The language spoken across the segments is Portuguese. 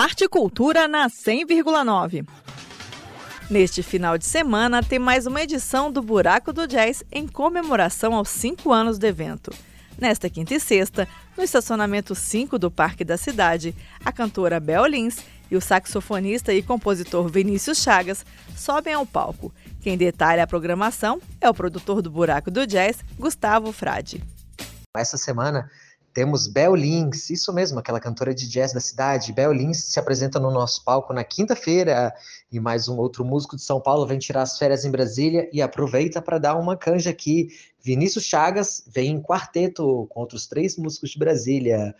Arte e Cultura na 100,9. Neste final de semana tem mais uma edição do Buraco do Jazz em comemoração aos cinco anos do evento. Nesta quinta e sexta, no estacionamento 5 do Parque da Cidade, a cantora Bel Lins e o saxofonista e compositor Vinícius Chagas sobem ao palco. Quem detalha a programação é o produtor do Buraco do Jazz, Gustavo Frade. Essa semana temos Bel Lins, isso mesmo, aquela cantora de jazz da cidade. Bel Lins se apresenta no nosso palco na quinta-feira e mais um outro músico de São Paulo vem tirar as férias em Brasília e aproveita para dar uma canja aqui. Vinícius Chagas vem em quarteto com outros três músicos de Brasília.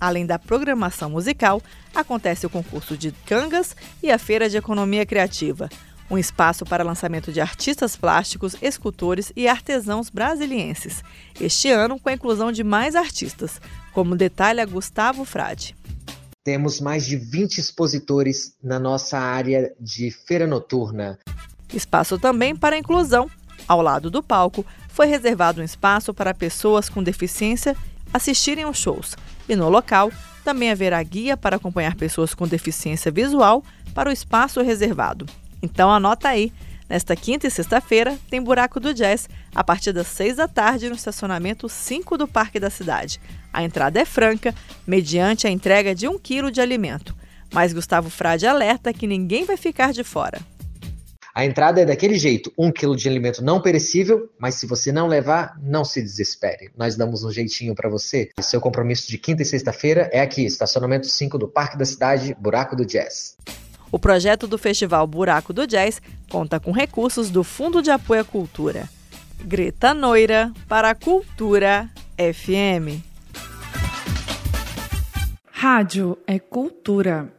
Além da programação musical, acontece o concurso de cangas e a Feira de Economia Criativa um espaço para lançamento de artistas plásticos, escultores e artesãos brasilienses. Este ano, com a inclusão de mais artistas, como detalha Gustavo Frade. Temos mais de 20 expositores na nossa área de feira noturna. Espaço também para inclusão. Ao lado do palco, foi reservado um espaço para pessoas com deficiência assistirem aos shows. E no local, também haverá guia para acompanhar pessoas com deficiência visual para o espaço reservado. Então anota aí. Nesta quinta e sexta-feira tem Buraco do Jazz, a partir das seis da tarde no estacionamento 5 do Parque da Cidade. A entrada é franca, mediante a entrega de um quilo de alimento. Mas Gustavo Frade alerta que ninguém vai ficar de fora. A entrada é daquele jeito, um quilo de alimento não perecível, mas se você não levar, não se desespere. Nós damos um jeitinho para você. O seu compromisso de quinta e sexta-feira é aqui, estacionamento 5 do Parque da Cidade, Buraco do Jazz. O projeto do Festival Buraco do Jazz conta com recursos do Fundo de Apoio à Cultura. Greta Noira para a Cultura FM. Rádio é cultura.